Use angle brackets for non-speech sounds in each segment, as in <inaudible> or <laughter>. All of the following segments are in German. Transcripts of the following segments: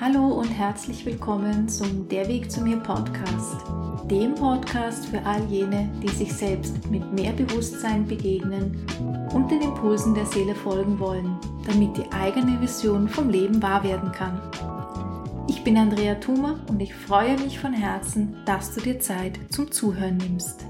Hallo und herzlich willkommen zum Der Weg zu mir Podcast, dem Podcast für all jene, die sich selbst mit mehr Bewusstsein begegnen und den Impulsen der Seele folgen wollen, damit die eigene Vision vom Leben wahr werden kann. Ich bin Andrea Thumer und ich freue mich von Herzen, dass du dir Zeit zum Zuhören nimmst.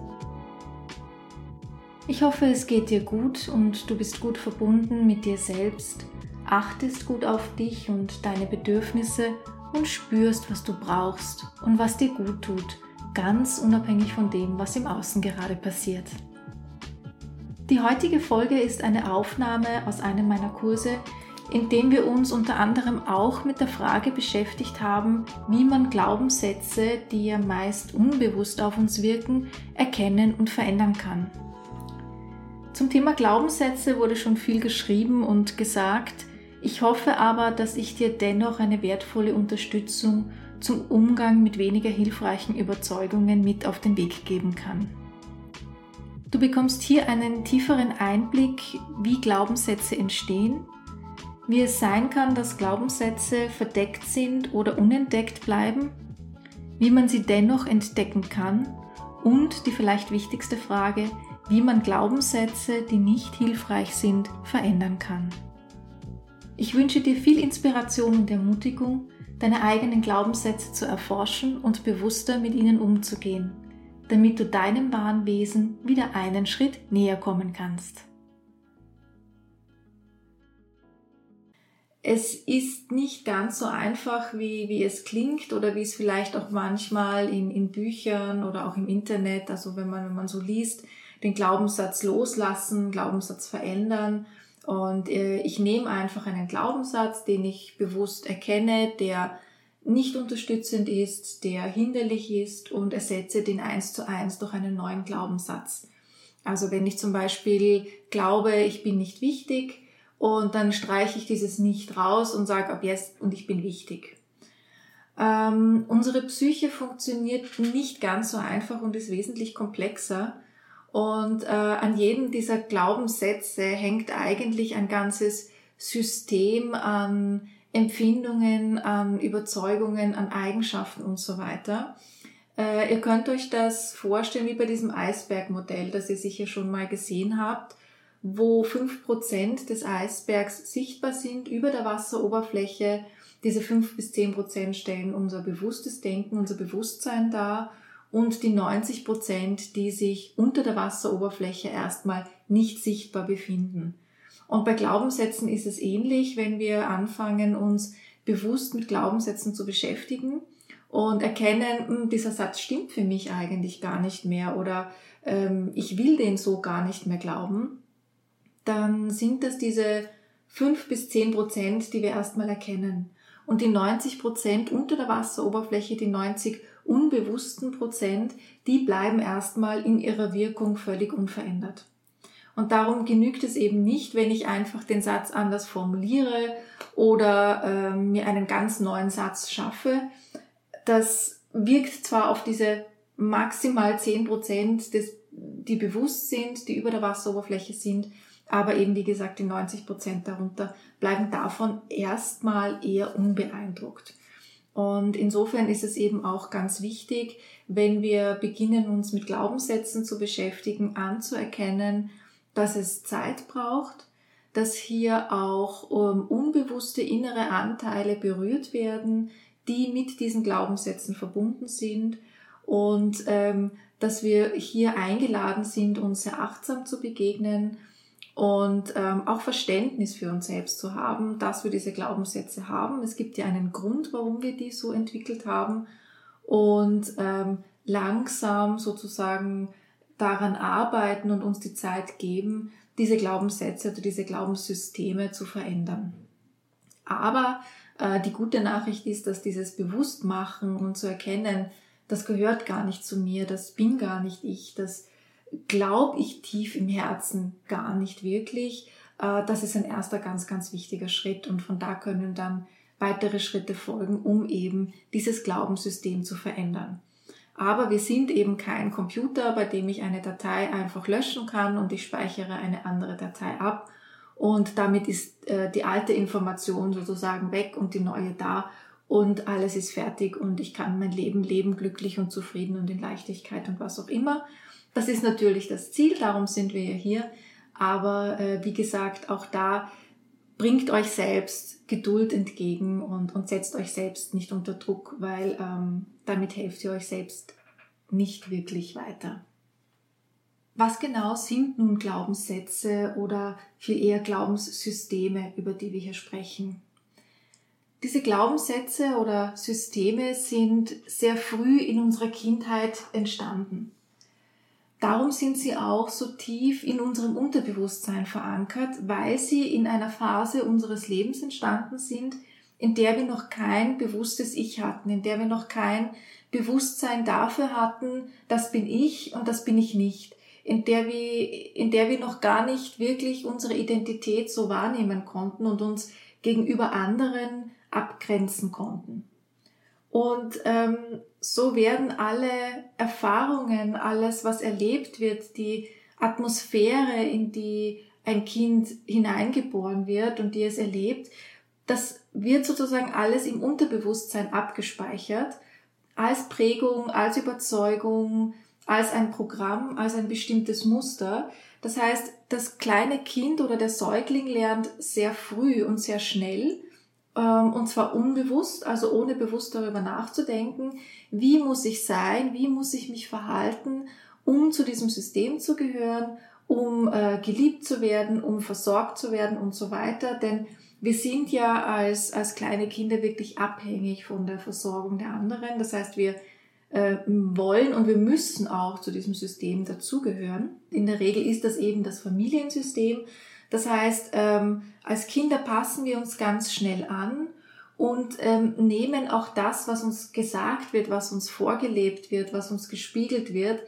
Ich hoffe, es geht dir gut und du bist gut verbunden mit dir selbst achtest gut auf dich und deine Bedürfnisse und spürst, was du brauchst und was dir gut tut, ganz unabhängig von dem, was im Außen gerade passiert. Die heutige Folge ist eine Aufnahme aus einem meiner Kurse, in dem wir uns unter anderem auch mit der Frage beschäftigt haben, wie man Glaubenssätze, die ja meist unbewusst auf uns wirken, erkennen und verändern kann. Zum Thema Glaubenssätze wurde schon viel geschrieben und gesagt. Ich hoffe aber, dass ich dir dennoch eine wertvolle Unterstützung zum Umgang mit weniger hilfreichen Überzeugungen mit auf den Weg geben kann. Du bekommst hier einen tieferen Einblick, wie Glaubenssätze entstehen, wie es sein kann, dass Glaubenssätze verdeckt sind oder unentdeckt bleiben, wie man sie dennoch entdecken kann und die vielleicht wichtigste Frage, wie man Glaubenssätze, die nicht hilfreich sind, verändern kann. Ich wünsche dir viel Inspiration und Ermutigung, deine eigenen Glaubenssätze zu erforschen und bewusster mit ihnen umzugehen, damit du deinem wahren Wesen wieder einen Schritt näher kommen kannst. Es ist nicht ganz so einfach, wie, wie es klingt oder wie es vielleicht auch manchmal in, in Büchern oder auch im Internet, also wenn man, wenn man so liest, den Glaubenssatz loslassen, Glaubenssatz verändern und äh, ich nehme einfach einen Glaubenssatz, den ich bewusst erkenne, der nicht unterstützend ist, der hinderlich ist und ersetze den eins zu eins durch einen neuen Glaubenssatz. Also wenn ich zum Beispiel glaube, ich bin nicht wichtig und dann streiche ich dieses nicht raus und sage ab jetzt und ich bin wichtig. Ähm, unsere Psyche funktioniert nicht ganz so einfach und ist wesentlich komplexer. Und äh, an jedem dieser Glaubenssätze hängt eigentlich ein ganzes System an Empfindungen, an Überzeugungen, an Eigenschaften und so weiter. Äh, ihr könnt euch das vorstellen wie bei diesem Eisbergmodell, das ihr sicher schon mal gesehen habt, wo fünf Prozent des Eisbergs sichtbar sind über der Wasseroberfläche. Diese fünf bis zehn Prozent stellen unser bewusstes Denken, unser Bewusstsein dar und die 90 Prozent, die sich unter der Wasseroberfläche erstmal nicht sichtbar befinden. Und bei Glaubenssätzen ist es ähnlich, wenn wir anfangen, uns bewusst mit Glaubenssätzen zu beschäftigen und erkennen, hm, dieser Satz stimmt für mich eigentlich gar nicht mehr oder ähm, ich will den so gar nicht mehr glauben, dann sind das diese fünf bis zehn Prozent, die wir erstmal erkennen. Und die 90 Prozent unter der Wasseroberfläche, die 90 unbewussten Prozent, die bleiben erstmal in ihrer Wirkung völlig unverändert. Und darum genügt es eben nicht, wenn ich einfach den Satz anders formuliere oder äh, mir einen ganz neuen Satz schaffe. Das wirkt zwar auf diese maximal zehn Prozent, die bewusst sind, die über der Wasseroberfläche sind, aber eben wie gesagt die 90 Prozent darunter bleiben davon erstmal eher unbeeindruckt. Und insofern ist es eben auch ganz wichtig, wenn wir beginnen, uns mit Glaubenssätzen zu beschäftigen, anzuerkennen, dass es Zeit braucht, dass hier auch ähm, unbewusste innere Anteile berührt werden, die mit diesen Glaubenssätzen verbunden sind und ähm, dass wir hier eingeladen sind, uns sehr achtsam zu begegnen und ähm, auch Verständnis für uns selbst zu haben, dass wir diese Glaubenssätze haben. Es gibt ja einen Grund, warum wir die so entwickelt haben und ähm, langsam sozusagen daran arbeiten und uns die Zeit geben, diese Glaubenssätze oder diese Glaubenssysteme zu verändern. Aber äh, die gute Nachricht ist, dass dieses Bewusstmachen und zu erkennen, das gehört gar nicht zu mir, das bin gar nicht ich, das glaube ich tief im Herzen gar nicht wirklich. Äh, das ist ein erster ganz, ganz wichtiger Schritt und von da können dann weitere Schritte folgen, um eben dieses Glaubenssystem zu verändern. Aber wir sind eben kein Computer, bei dem ich eine Datei einfach löschen kann und ich speichere eine andere Datei ab und damit ist äh, die alte Information sozusagen weg und die neue da und alles ist fertig und ich kann mein Leben leben, glücklich und zufrieden und in Leichtigkeit und was auch immer. Das ist natürlich das Ziel, darum sind wir ja hier. Aber äh, wie gesagt, auch da bringt euch selbst Geduld entgegen und, und setzt euch selbst nicht unter Druck, weil ähm, damit helft ihr euch selbst nicht wirklich weiter. Was genau sind nun Glaubenssätze oder viel eher Glaubenssysteme, über die wir hier sprechen? Diese Glaubenssätze oder Systeme sind sehr früh in unserer Kindheit entstanden. Darum sind sie auch so tief in unserem Unterbewusstsein verankert, weil sie in einer Phase unseres Lebens entstanden sind, in der wir noch kein bewusstes Ich hatten, in der wir noch kein Bewusstsein dafür hatten, das bin ich und das bin ich nicht, in der wir, in der wir noch gar nicht wirklich unsere Identität so wahrnehmen konnten und uns gegenüber anderen abgrenzen konnten. Und ähm, so werden alle Erfahrungen, alles, was erlebt wird, die Atmosphäre, in die ein Kind hineingeboren wird und die es erlebt, das wird sozusagen alles im Unterbewusstsein abgespeichert, als Prägung, als Überzeugung, als ein Programm, als ein bestimmtes Muster. Das heißt, das kleine Kind oder der Säugling lernt sehr früh und sehr schnell, und zwar unbewusst, also ohne bewusst darüber nachzudenken, wie muss ich sein, wie muss ich mich verhalten, um zu diesem System zu gehören, um äh, geliebt zu werden, um versorgt zu werden und so weiter. Denn wir sind ja als, als kleine Kinder wirklich abhängig von der Versorgung der anderen. Das heißt, wir äh, wollen und wir müssen auch zu diesem System dazugehören. In der Regel ist das eben das Familiensystem. Das heißt, ähm, als Kinder passen wir uns ganz schnell an und ähm, nehmen auch das, was uns gesagt wird, was uns vorgelebt wird, was uns gespiegelt wird,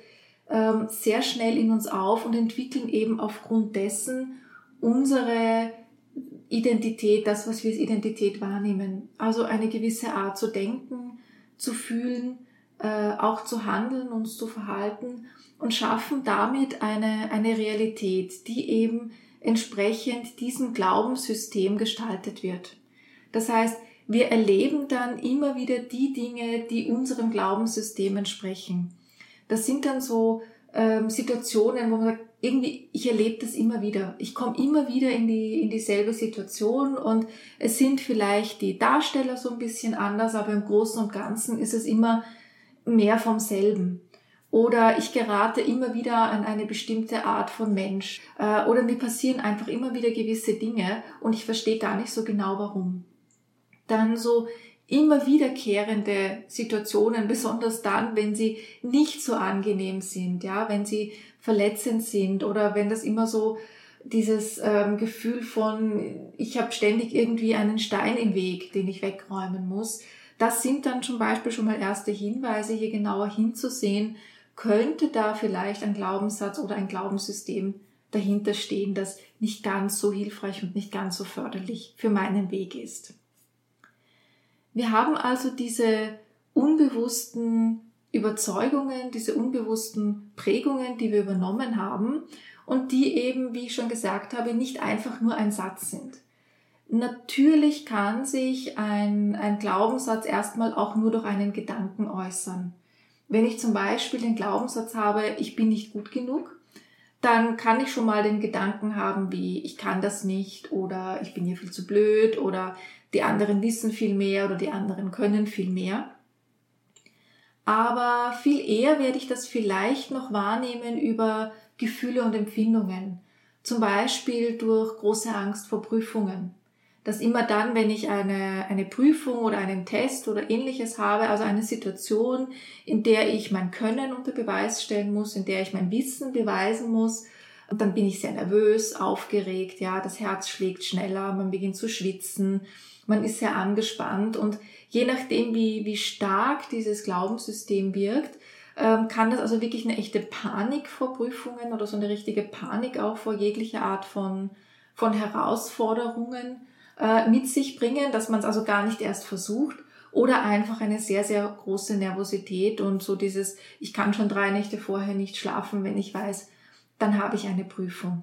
ähm, sehr schnell in uns auf und entwickeln eben aufgrund dessen unsere Identität, das, was wir als Identität wahrnehmen. Also eine gewisse Art zu denken, zu fühlen, äh, auch zu handeln, uns zu verhalten und schaffen damit eine, eine Realität, die eben entsprechend diesem Glaubenssystem gestaltet wird. Das heißt, wir erleben dann immer wieder die Dinge, die unserem Glaubenssystem entsprechen. Das sind dann so ähm, Situationen, wo man sagt, irgendwie, ich erlebe das immer wieder. Ich komme immer wieder in, die, in dieselbe Situation und es sind vielleicht die Darsteller so ein bisschen anders, aber im Großen und Ganzen ist es immer mehr vom selben. Oder ich gerate immer wieder an eine bestimmte Art von Mensch. Äh, oder mir passieren einfach immer wieder gewisse Dinge und ich verstehe gar nicht so genau warum. Dann so immer wiederkehrende Situationen, <laughs> besonders dann, wenn sie nicht so angenehm sind, ja, wenn sie verletzend sind oder wenn das immer so dieses ähm, Gefühl von, ich habe ständig irgendwie einen Stein im Weg, den ich wegräumen muss. Das sind dann zum Beispiel schon mal erste Hinweise, hier genauer hinzusehen, könnte da vielleicht ein Glaubenssatz oder ein Glaubenssystem dahinter stehen, das nicht ganz so hilfreich und nicht ganz so förderlich für meinen Weg ist. Wir haben also diese unbewussten Überzeugungen, diese unbewussten Prägungen, die wir übernommen haben und die eben, wie ich schon gesagt habe, nicht einfach nur ein Satz sind. Natürlich kann sich ein, ein Glaubenssatz erstmal auch nur durch einen Gedanken äußern. Wenn ich zum Beispiel den Glaubenssatz habe, ich bin nicht gut genug, dann kann ich schon mal den Gedanken haben, wie ich kann das nicht oder ich bin hier viel zu blöd oder die anderen wissen viel mehr oder die anderen können viel mehr. Aber viel eher werde ich das vielleicht noch wahrnehmen über Gefühle und Empfindungen. Zum Beispiel durch große Angst vor Prüfungen dass immer dann, wenn ich eine, eine Prüfung oder einen Test oder ähnliches habe, also eine Situation, in der ich mein Können unter Beweis stellen muss, in der ich mein Wissen beweisen muss, dann bin ich sehr nervös, aufgeregt, ja, das Herz schlägt schneller, man beginnt zu schwitzen, man ist sehr angespannt und je nachdem, wie, wie stark dieses Glaubenssystem wirkt, ähm, kann das also wirklich eine echte Panik vor Prüfungen oder so eine richtige Panik auch vor jeglicher Art von, von Herausforderungen äh, mit sich bringen, dass man es also gar nicht erst versucht oder einfach eine sehr, sehr große Nervosität und so dieses, ich kann schon drei Nächte vorher nicht schlafen, wenn ich weiß, dann habe ich eine Prüfung.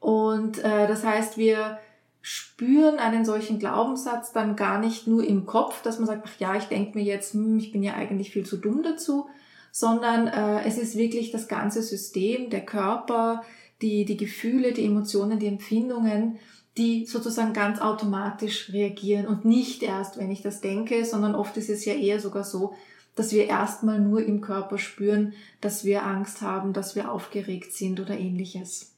Und äh, das heißt, wir spüren einen solchen Glaubenssatz dann gar nicht nur im Kopf, dass man sagt, ach ja, ich denke mir jetzt, hm, ich bin ja eigentlich viel zu dumm dazu, sondern äh, es ist wirklich das ganze System, der Körper, die, die Gefühle, die Emotionen, die Empfindungen, die sozusagen ganz automatisch reagieren und nicht erst, wenn ich das denke, sondern oft ist es ja eher sogar so, dass wir erstmal nur im Körper spüren, dass wir Angst haben, dass wir aufgeregt sind oder ähnliches.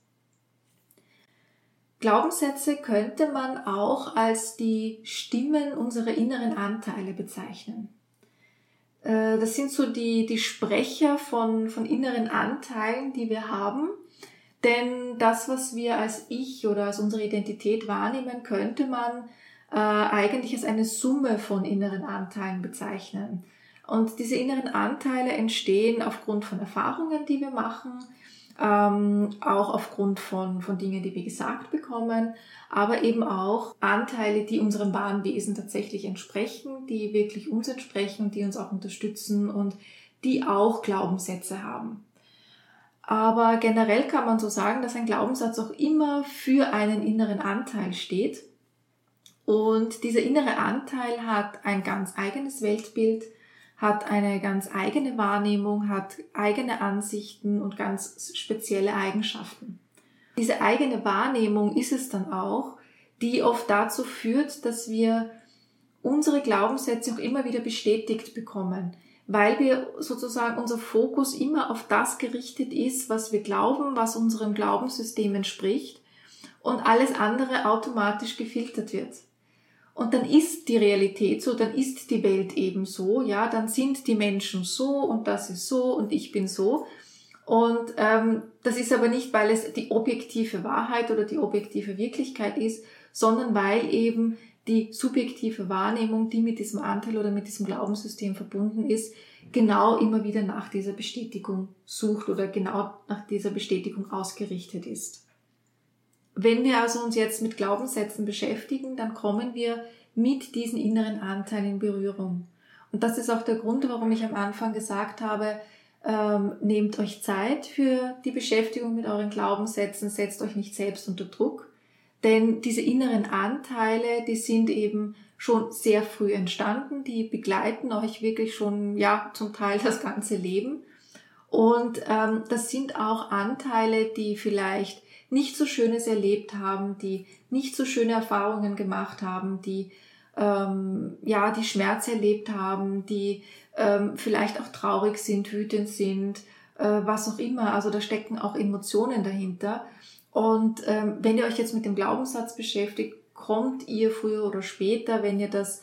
Glaubenssätze könnte man auch als die Stimmen unserer inneren Anteile bezeichnen. Äh, das sind so die, die Sprecher von, von inneren Anteilen, die wir haben. Denn das, was wir als Ich oder als unsere Identität wahrnehmen, könnte man äh, eigentlich als eine Summe von inneren Anteilen bezeichnen. Und diese inneren Anteile entstehen aufgrund von Erfahrungen, die wir machen, ähm, auch aufgrund von, von Dingen, die wir gesagt bekommen, aber eben auch Anteile, die unserem wahren Wesen tatsächlich entsprechen, die wirklich uns entsprechen, die uns auch unterstützen und die auch Glaubenssätze haben. Aber generell kann man so sagen, dass ein Glaubenssatz auch immer für einen inneren Anteil steht. Und dieser innere Anteil hat ein ganz eigenes Weltbild, hat eine ganz eigene Wahrnehmung, hat eigene Ansichten und ganz spezielle Eigenschaften. Diese eigene Wahrnehmung ist es dann auch, die oft dazu führt, dass wir unsere Glaubenssätze auch immer wieder bestätigt bekommen, weil wir sozusagen unser Fokus immer auf das gerichtet ist, was wir glauben, was unserem Glaubenssystem entspricht und alles andere automatisch gefiltert wird. Und dann ist die Realität so, dann ist die Welt eben so, ja, dann sind die Menschen so und das ist so und ich bin so. Und ähm, das ist aber nicht, weil es die objektive Wahrheit oder die objektive Wirklichkeit ist, sondern weil eben die subjektive Wahrnehmung, die mit diesem Anteil oder mit diesem Glaubenssystem verbunden ist, genau immer wieder nach dieser Bestätigung sucht oder genau nach dieser Bestätigung ausgerichtet ist. Wenn wir also uns jetzt mit Glaubenssätzen beschäftigen, dann kommen wir mit diesen inneren Anteilen in Berührung. Und das ist auch der Grund, warum ich am Anfang gesagt habe, ähm, nehmt euch Zeit für die Beschäftigung mit euren Glaubenssätzen, setzt euch nicht selbst unter Druck, denn diese inneren Anteile, die sind eben schon sehr früh entstanden, die begleiten euch wirklich schon, ja, zum Teil das ganze Leben. Und ähm, das sind auch Anteile, die vielleicht nicht so Schönes erlebt haben, die nicht so schöne Erfahrungen gemacht haben, die ähm, ja die Schmerz erlebt haben, die ähm, vielleicht auch traurig sind, wütend sind, äh, was auch immer. Also da stecken auch Emotionen dahinter. Und ähm, wenn ihr euch jetzt mit dem Glaubenssatz beschäftigt, kommt ihr früher oder später, wenn ihr das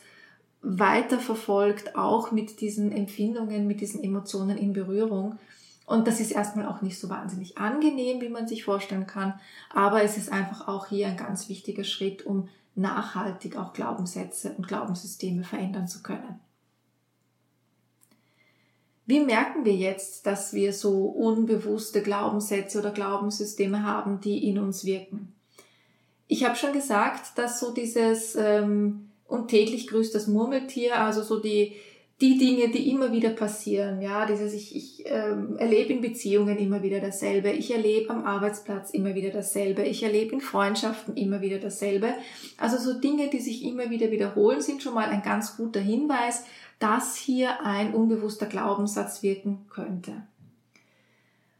weiter verfolgt, auch mit diesen Empfindungen, mit diesen Emotionen in Berührung. Und das ist erstmal auch nicht so wahnsinnig angenehm, wie man sich vorstellen kann, aber es ist einfach auch hier ein ganz wichtiger Schritt, um nachhaltig auch Glaubenssätze und Glaubenssysteme verändern zu können. Wie merken wir jetzt, dass wir so unbewusste Glaubenssätze oder Glaubenssysteme haben, die in uns wirken? Ich habe schon gesagt, dass so dieses ähm, und täglich grüßt das Murmeltier, also so die die Dinge, die immer wieder passieren, ja, dieses ich, ich ähm, erlebe in Beziehungen immer wieder dasselbe, ich erlebe am Arbeitsplatz immer wieder dasselbe, ich erlebe in Freundschaften immer wieder dasselbe. Also so Dinge, die sich immer wieder wiederholen, sind schon mal ein ganz guter Hinweis, dass hier ein unbewusster Glaubenssatz wirken könnte.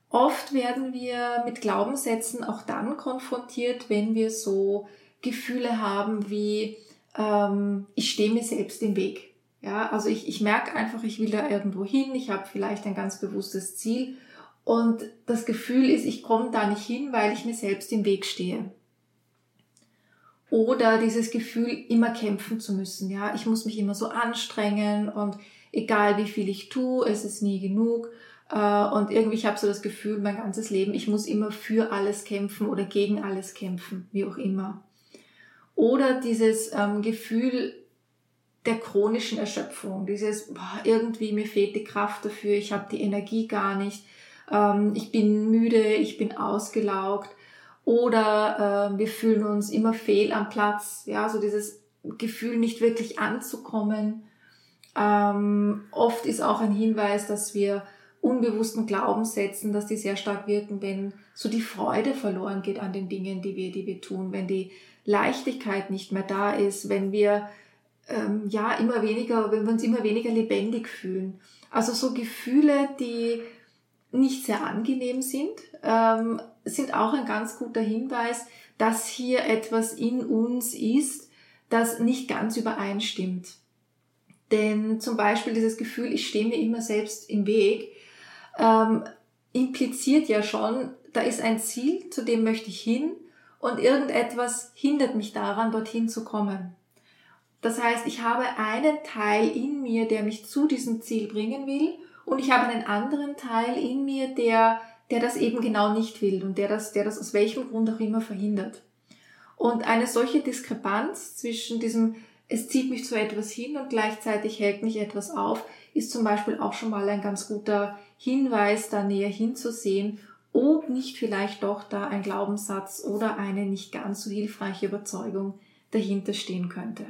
Oft werden wir mit Glaubenssätzen auch dann konfrontiert, wenn wir so Gefühle haben wie ähm, ich stehe mir selbst im Weg ja, also ich, ich merke einfach, ich will da irgendwo hin, ich habe vielleicht ein ganz bewusstes Ziel und das Gefühl ist, ich komme da nicht hin, weil ich mir selbst im Weg stehe. Oder dieses Gefühl, immer kämpfen zu müssen. Ja, ich muss mich immer so anstrengen und egal wie viel ich tue, es ist nie genug. Äh, und irgendwie, ich habe so das Gefühl, mein ganzes Leben, ich muss immer für alles kämpfen oder gegen alles kämpfen, wie auch immer. Oder dieses ähm, Gefühl, der chronischen Erschöpfung. Dieses, boah, irgendwie mir fehlt die Kraft dafür, ich habe die Energie gar nicht, ähm, ich bin müde, ich bin ausgelaugt oder äh, wir fühlen uns immer fehl am Platz. Ja, so dieses Gefühl, nicht wirklich anzukommen. Ähm, oft ist auch ein Hinweis, dass wir unbewussten Glaubenssätzen, dass die sehr stark wirken, wenn so die Freude verloren geht an den Dingen, die wir, die wir tun, wenn die Leichtigkeit nicht mehr da ist, wenn wir ähm, ja immer weniger, wenn wir uns immer weniger lebendig fühlen. Also so Gefühle, die nicht sehr angenehm sind, ähm, sind auch ein ganz guter Hinweis, dass hier etwas in uns ist, das nicht ganz übereinstimmt. Denn zum Beispiel dieses Gefühl, ich stehe mir immer selbst im Weg, ähm, impliziert ja schon, da ist ein Ziel, zu dem möchte ich hin und irgendetwas hindert mich daran, dorthin zu kommen. Das heißt, ich habe einen Teil in mir, der mich zu diesem Ziel bringen will und ich habe einen anderen Teil in mir, der, der das eben genau nicht will und der das, der das aus welchem Grund auch immer verhindert. Und eine solche Diskrepanz zwischen diesem, es zieht mich zu etwas hin und gleichzeitig hält mich etwas auf, ist zum Beispiel auch schon mal ein ganz guter Hinweis, da näher hinzusehen, ob nicht vielleicht doch da ein Glaubenssatz oder eine nicht ganz so hilfreiche Überzeugung dahinter stehen könnte.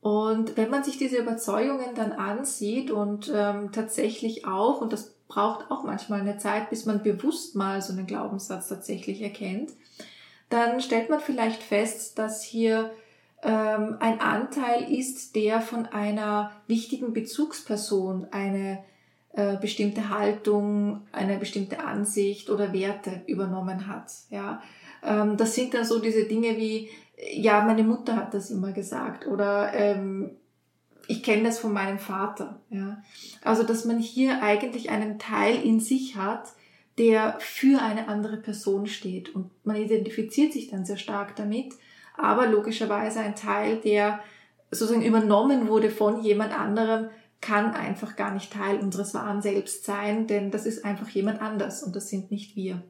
Und wenn man sich diese Überzeugungen dann ansieht und ähm, tatsächlich auch, und das braucht auch manchmal eine Zeit, bis man bewusst mal so einen Glaubenssatz tatsächlich erkennt, dann stellt man vielleicht fest, dass hier ähm, ein Anteil ist, der von einer wichtigen Bezugsperson eine äh, bestimmte Haltung, eine bestimmte Ansicht oder Werte übernommen hat. Ja, ähm, das sind dann so diese Dinge wie ja, meine Mutter hat das immer gesagt oder ähm, ich kenne das von meinem Vater. Ja. Also, dass man hier eigentlich einen Teil in sich hat, der für eine andere Person steht und man identifiziert sich dann sehr stark damit, aber logischerweise ein Teil, der sozusagen übernommen wurde von jemand anderem, kann einfach gar nicht Teil unseres wahren Selbst sein, denn das ist einfach jemand anders und das sind nicht wir.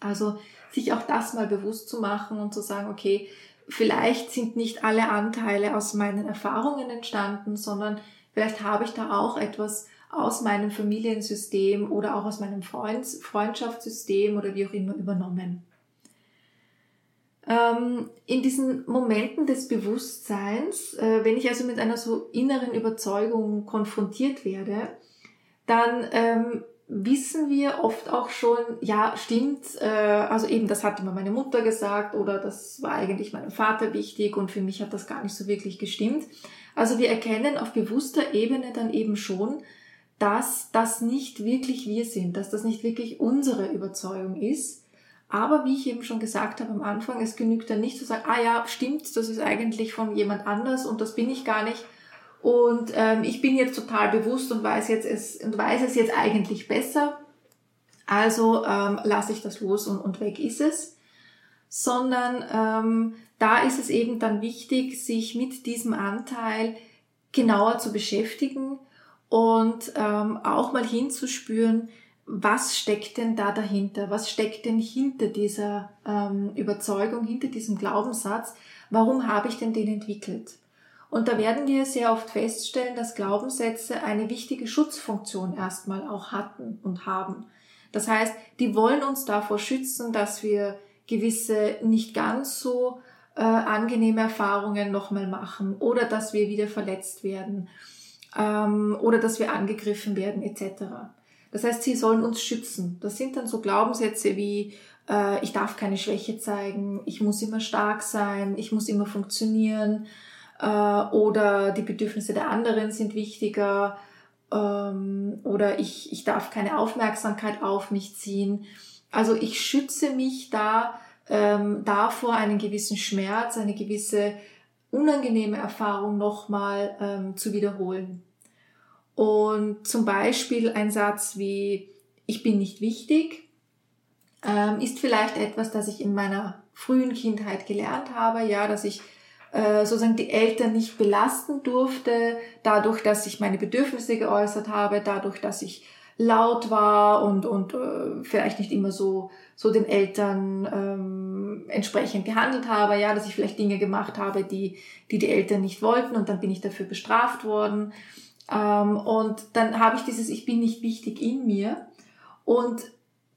Also sich auch das mal bewusst zu machen und zu sagen, okay, vielleicht sind nicht alle Anteile aus meinen Erfahrungen entstanden, sondern vielleicht habe ich da auch etwas aus meinem Familiensystem oder auch aus meinem Freund, Freundschaftssystem oder wie auch immer übernommen. Ähm, in diesen Momenten des Bewusstseins, äh, wenn ich also mit einer so inneren Überzeugung konfrontiert werde, dann ähm, wissen wir oft auch schon, ja, stimmt, äh, also eben, das hat immer meine Mutter gesagt oder das war eigentlich meinem Vater wichtig und für mich hat das gar nicht so wirklich gestimmt. Also wir erkennen auf bewusster Ebene dann eben schon, dass das nicht wirklich wir sind, dass das nicht wirklich unsere Überzeugung ist. Aber wie ich eben schon gesagt habe am Anfang, es genügt dann nicht zu sagen, ah ja, stimmt, das ist eigentlich von jemand anders und das bin ich gar nicht, und ähm, ich bin jetzt total bewusst und weiß jetzt es und weiß es jetzt eigentlich besser. Also ähm, lasse ich das los und, und weg ist es. Sondern ähm, da ist es eben dann wichtig, sich mit diesem Anteil genauer zu beschäftigen und ähm, auch mal hinzuspüren, was steckt denn da dahinter? Was steckt denn hinter dieser ähm, Überzeugung, hinter diesem Glaubenssatz? Warum habe ich denn den entwickelt? Und da werden wir sehr oft feststellen, dass Glaubenssätze eine wichtige Schutzfunktion erstmal auch hatten und haben. Das heißt, die wollen uns davor schützen, dass wir gewisse nicht ganz so äh, angenehme Erfahrungen nochmal machen oder dass wir wieder verletzt werden ähm, oder dass wir angegriffen werden etc. Das heißt, sie sollen uns schützen. Das sind dann so Glaubenssätze wie äh, ich darf keine Schwäche zeigen, ich muss immer stark sein, ich muss immer funktionieren, äh, oder die Bedürfnisse der anderen sind wichtiger ähm, oder ich, ich darf keine Aufmerksamkeit auf mich ziehen. Also ich schütze mich da ähm, davor, einen gewissen Schmerz, eine gewisse unangenehme Erfahrung nochmal ähm, zu wiederholen. Und zum Beispiel ein Satz wie ich bin nicht wichtig ähm, ist vielleicht etwas, das ich in meiner frühen Kindheit gelernt habe, ja, dass ich äh, sozusagen die Eltern nicht belasten durfte, dadurch, dass ich meine Bedürfnisse geäußert habe, dadurch, dass ich laut war und, und äh, vielleicht nicht immer so, so den Eltern ähm, entsprechend gehandelt habe, ja, dass ich vielleicht Dinge gemacht habe, die, die die Eltern nicht wollten und dann bin ich dafür bestraft worden. Ähm, und dann habe ich dieses Ich bin nicht wichtig in mir und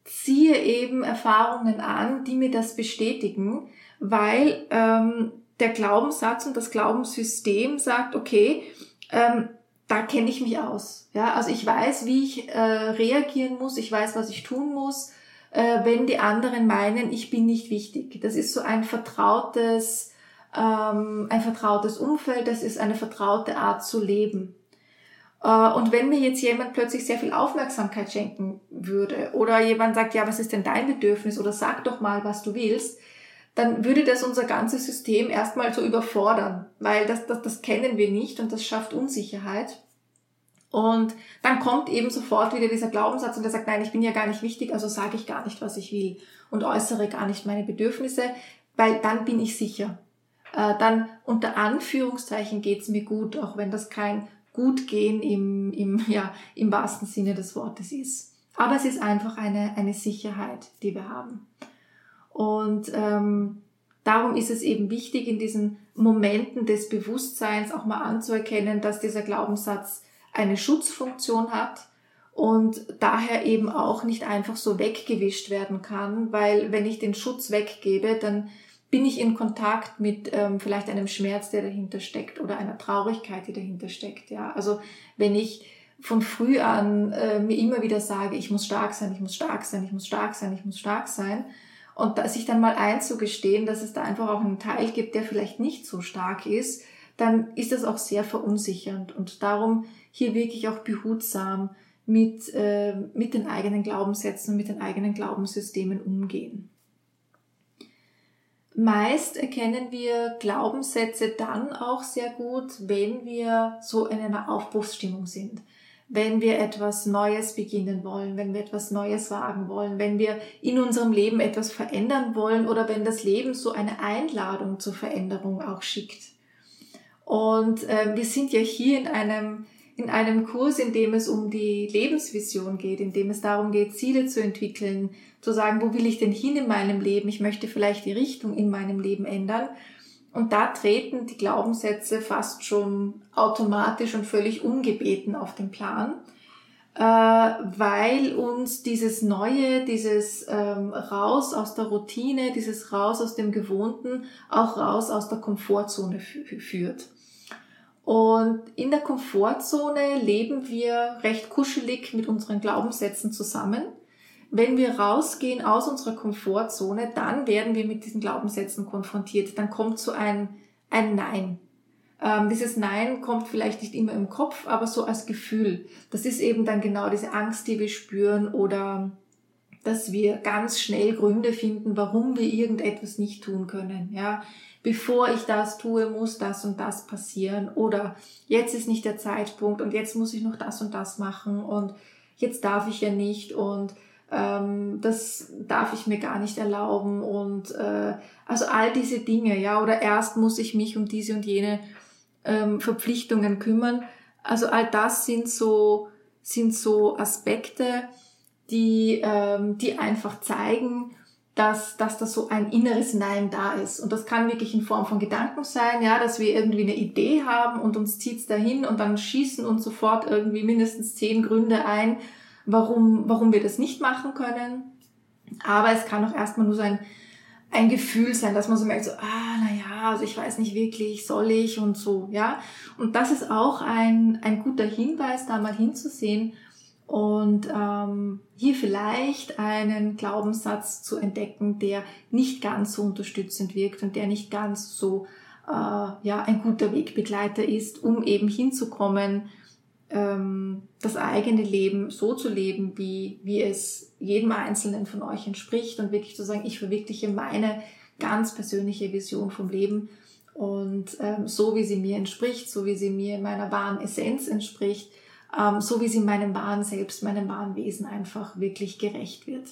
ziehe eben Erfahrungen an, die mir das bestätigen, weil ähm, der Glaubenssatz und das Glaubenssystem sagt, okay, ähm, da kenne ich mich aus. Ja, also ich weiß, wie ich äh, reagieren muss, ich weiß, was ich tun muss, äh, wenn die anderen meinen, ich bin nicht wichtig. Das ist so ein vertrautes, ähm, ein vertrautes Umfeld, das ist eine vertraute Art zu leben. Äh, und wenn mir jetzt jemand plötzlich sehr viel Aufmerksamkeit schenken würde oder jemand sagt, ja, was ist denn dein Bedürfnis oder sag doch mal, was du willst, dann würde das unser ganzes System erstmal so überfordern, weil das, das, das kennen wir nicht und das schafft Unsicherheit. Und dann kommt eben sofort wieder dieser Glaubenssatz und der sagt, nein, ich bin ja gar nicht wichtig, also sage ich gar nicht, was ich will und äußere gar nicht meine Bedürfnisse, weil dann bin ich sicher. Äh, dann unter Anführungszeichen geht's mir gut, auch wenn das kein Gutgehen im, im, <laughs> ja, im wahrsten Sinne des Wortes ist. Aber es ist einfach eine, eine Sicherheit, die wir haben. Und ähm, darum ist es eben wichtig, in diesen Momenten des Bewusstseins auch mal anzuerkennen, dass dieser Glaubenssatz eine Schutzfunktion hat und daher eben auch nicht einfach so weggewischt werden kann, weil wenn ich den Schutz weggebe, dann bin ich in Kontakt mit ähm, vielleicht einem Schmerz, der dahinter steckt oder einer Traurigkeit, die dahinter steckt. Ja, also wenn ich von früh an äh, mir immer wieder sage, ich muss stark sein, ich muss stark sein, ich muss stark sein, ich muss stark sein, und sich dann mal einzugestehen, dass es da einfach auch einen Teil gibt, der vielleicht nicht so stark ist, dann ist das auch sehr verunsichernd. Und darum hier wirklich auch behutsam mit, äh, mit den eigenen Glaubenssätzen und mit den eigenen Glaubenssystemen umgehen. Meist erkennen wir Glaubenssätze dann auch sehr gut, wenn wir so in einer Aufbruchsstimmung sind wenn wir etwas Neues beginnen wollen, wenn wir etwas Neues wagen wollen, wenn wir in unserem Leben etwas verändern wollen oder wenn das Leben so eine Einladung zur Veränderung auch schickt. Und äh, wir sind ja hier in einem, in einem Kurs, in dem es um die Lebensvision geht, in dem es darum geht, Ziele zu entwickeln, zu sagen, wo will ich denn hin in meinem Leben? Ich möchte vielleicht die Richtung in meinem Leben ändern. Und da treten die Glaubenssätze fast schon automatisch und völlig ungebeten auf den Plan, äh, weil uns dieses Neue, dieses ähm, Raus aus der Routine, dieses Raus aus dem Gewohnten auch raus aus der Komfortzone führt. Und in der Komfortzone leben wir recht kuschelig mit unseren Glaubenssätzen zusammen wenn wir rausgehen aus unserer Komfortzone, dann werden wir mit diesen Glaubenssätzen konfrontiert. Dann kommt so ein, ein Nein. Ähm, dieses Nein kommt vielleicht nicht immer im Kopf, aber so als Gefühl. Das ist eben dann genau diese Angst, die wir spüren oder dass wir ganz schnell Gründe finden, warum wir irgendetwas nicht tun können. Ja, bevor ich das tue, muss das und das passieren oder jetzt ist nicht der Zeitpunkt und jetzt muss ich noch das und das machen und jetzt darf ich ja nicht und ähm, das darf ich mir gar nicht erlauben und äh, also all diese Dinge, ja, oder erst muss ich mich um diese und jene ähm, Verpflichtungen kümmern. Also all das sind so, sind so Aspekte, die, ähm, die einfach zeigen, dass, dass da so ein inneres Nein da ist. Und das kann wirklich in Form von Gedanken sein, ja, dass wir irgendwie eine Idee haben und uns zieht's dahin und dann schießen uns sofort irgendwie mindestens zehn Gründe ein, warum, warum wir das nicht machen können. Aber es kann auch erstmal nur so ein, ein Gefühl sein, dass man so merkt, so, ah, na ja, also ich weiß nicht wirklich, soll ich und so, ja. Und das ist auch ein, ein guter Hinweis, da mal hinzusehen und ähm, hier vielleicht einen Glaubenssatz zu entdecken, der nicht ganz so unterstützend wirkt und der nicht ganz so äh, ja ein guter Wegbegleiter ist, um eben hinzukommen, das eigene Leben so zu leben, wie, wie es jedem Einzelnen von euch entspricht und wirklich zu sagen, ich verwirkliche meine ganz persönliche Vision vom Leben und ähm, so wie sie mir entspricht, so wie sie mir in meiner wahren Essenz entspricht, ähm, so wie sie meinem wahren Selbst, meinem wahren Wesen einfach wirklich gerecht wird.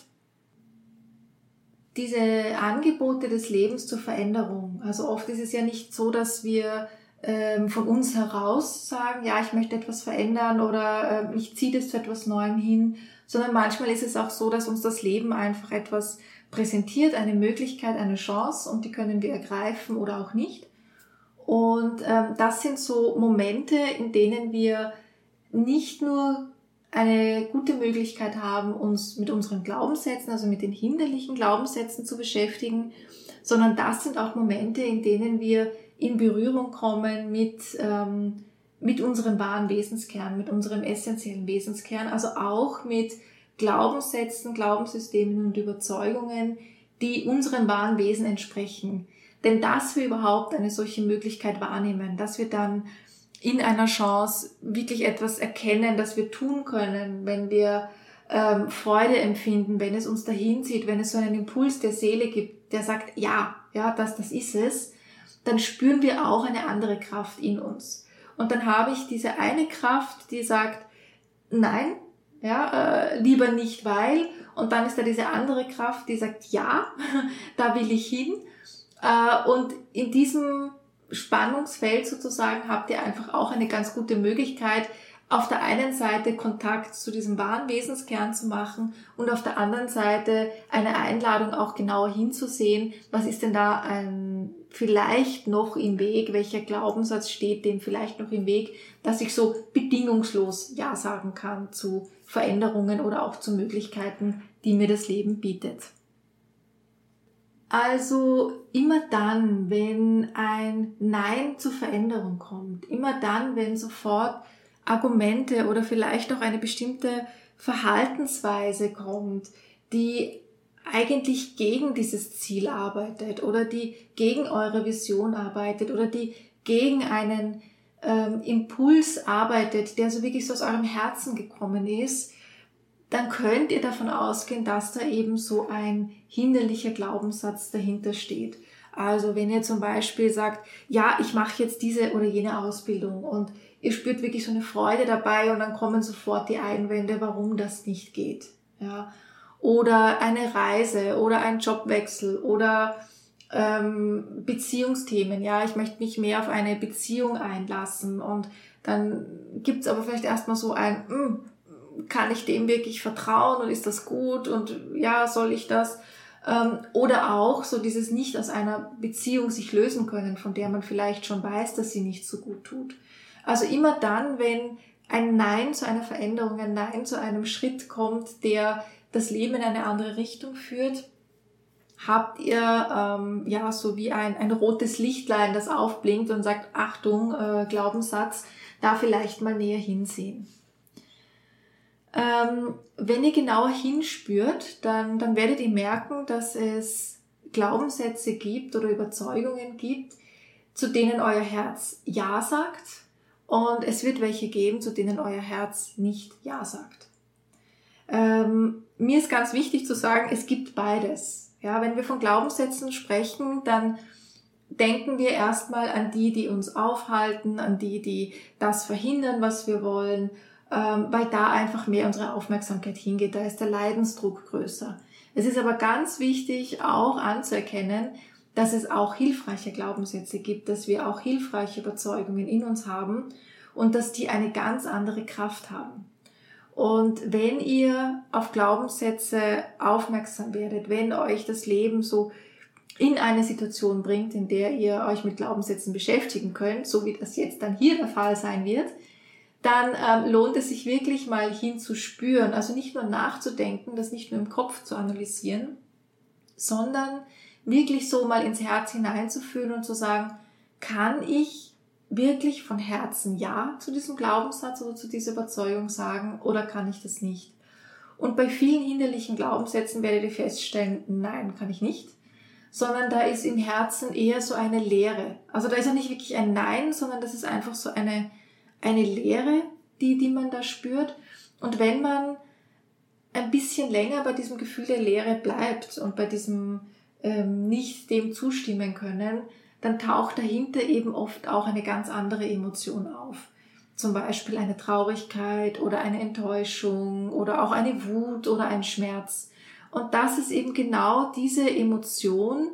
Diese Angebote des Lebens zur Veränderung, also oft ist es ja nicht so, dass wir ähm, von uns heraus sagen, ja, ich möchte etwas verändern oder äh, ich ziehe das zu etwas Neuem hin, sondern manchmal ist es auch so, dass uns das Leben einfach etwas präsentiert, eine Möglichkeit, eine Chance und die können wir ergreifen oder auch nicht. Und ähm, das sind so Momente, in denen wir nicht nur eine gute Möglichkeit haben, uns mit unseren Glaubenssätzen, also mit den hinderlichen Glaubenssätzen zu beschäftigen, sondern das sind auch Momente, in denen wir in Berührung kommen mit, ähm, mit unserem wahren Wesenskern, mit unserem essentiellen Wesenskern, also auch mit Glaubenssätzen, Glaubenssystemen und Überzeugungen, die unserem wahren Wesen entsprechen. Denn dass wir überhaupt eine solche Möglichkeit wahrnehmen, dass wir dann in einer Chance wirklich etwas erkennen, das wir tun können, wenn wir ähm, Freude empfinden, wenn es uns dahin zieht, wenn es so einen Impuls der Seele gibt, der sagt, ja, ja, das, das ist es, dann spüren wir auch eine andere Kraft in uns. Und dann habe ich diese eine Kraft, die sagt, nein, ja, äh, lieber nicht, weil. Und dann ist da diese andere Kraft, die sagt, ja, <laughs> da will ich hin. Äh, und in diesem Spannungsfeld sozusagen habt ihr einfach auch eine ganz gute Möglichkeit, auf der einen Seite Kontakt zu diesem wahren Wesenskern zu machen und auf der anderen Seite eine Einladung auch genauer hinzusehen, was ist denn da ein, vielleicht noch im Weg, welcher Glaubenssatz steht dem vielleicht noch im Weg, dass ich so bedingungslos Ja sagen kann zu Veränderungen oder auch zu Möglichkeiten, die mir das Leben bietet. Also immer dann, wenn ein Nein zur Veränderung kommt, immer dann, wenn sofort Argumente oder vielleicht auch eine bestimmte Verhaltensweise kommt, die eigentlich gegen dieses Ziel arbeitet oder die gegen eure Vision arbeitet oder die gegen einen ähm, Impuls arbeitet, der so wirklich so aus eurem Herzen gekommen ist, dann könnt ihr davon ausgehen, dass da eben so ein hinderlicher Glaubenssatz dahinter steht. Also wenn ihr zum Beispiel sagt, ja, ich mache jetzt diese oder jene Ausbildung und ihr spürt wirklich so eine Freude dabei und dann kommen sofort die Einwände, warum das nicht geht. Ja. Oder eine Reise oder ein Jobwechsel oder ähm, Beziehungsthemen. Ja, ich möchte mich mehr auf eine Beziehung einlassen und dann gibt's aber vielleicht erstmal so ein, mh, hm, kann ich dem wirklich vertrauen und ist das gut und ja, soll ich das? Ähm, oder auch so dieses nicht aus einer Beziehung sich lösen können, von der man vielleicht schon weiß, dass sie nicht so gut tut. Also immer dann, wenn ein Nein zu einer Veränderung, ein Nein zu einem Schritt kommt, der das Leben in eine andere Richtung führt, habt ihr ähm, ja so wie ein, ein rotes Lichtlein, das aufblinkt und sagt, Achtung, äh, Glaubenssatz, da vielleicht mal näher hinsehen. Ähm, wenn ihr genauer hinspürt, dann, dann werdet ihr merken, dass es Glaubenssätze gibt oder Überzeugungen gibt, zu denen euer Herz Ja sagt und es wird welche geben, zu denen euer Herz nicht Ja sagt. Ähm, mir ist ganz wichtig zu sagen, es gibt beides. Ja, wenn wir von Glaubenssätzen sprechen, dann denken wir erstmal an die, die uns aufhalten, an die, die das verhindern, was wir wollen ähm, weil da einfach mehr unsere Aufmerksamkeit hingeht. Da ist der Leidensdruck größer. Es ist aber ganz wichtig auch anzuerkennen, dass es auch hilfreiche Glaubenssätze gibt, dass wir auch hilfreiche Überzeugungen in uns haben und dass die eine ganz andere Kraft haben. Und wenn ihr auf Glaubenssätze aufmerksam werdet, wenn euch das Leben so in eine Situation bringt, in der ihr euch mit Glaubenssätzen beschäftigen könnt, so wie das jetzt dann hier der Fall sein wird, dann ähm, lohnt es sich wirklich mal hinzuspüren. Also nicht nur nachzudenken, das nicht nur im Kopf zu analysieren, sondern wirklich so mal ins Herz hineinzufühlen und zu sagen, kann ich wirklich von Herzen Ja zu diesem Glaubenssatz oder zu dieser Überzeugung sagen oder kann ich das nicht? Und bei vielen hinderlichen Glaubenssätzen werdet ihr feststellen, nein, kann ich nicht, sondern da ist im Herzen eher so eine Leere. Also da ist ja nicht wirklich ein Nein, sondern das ist einfach so eine eine Leere, die, die man da spürt. Und wenn man ein bisschen länger bei diesem Gefühl der Leere bleibt und bei diesem ähm, nicht dem zustimmen können, dann taucht dahinter eben oft auch eine ganz andere Emotion auf. Zum Beispiel eine Traurigkeit oder eine Enttäuschung oder auch eine Wut oder ein Schmerz. Und das ist eben genau diese Emotion,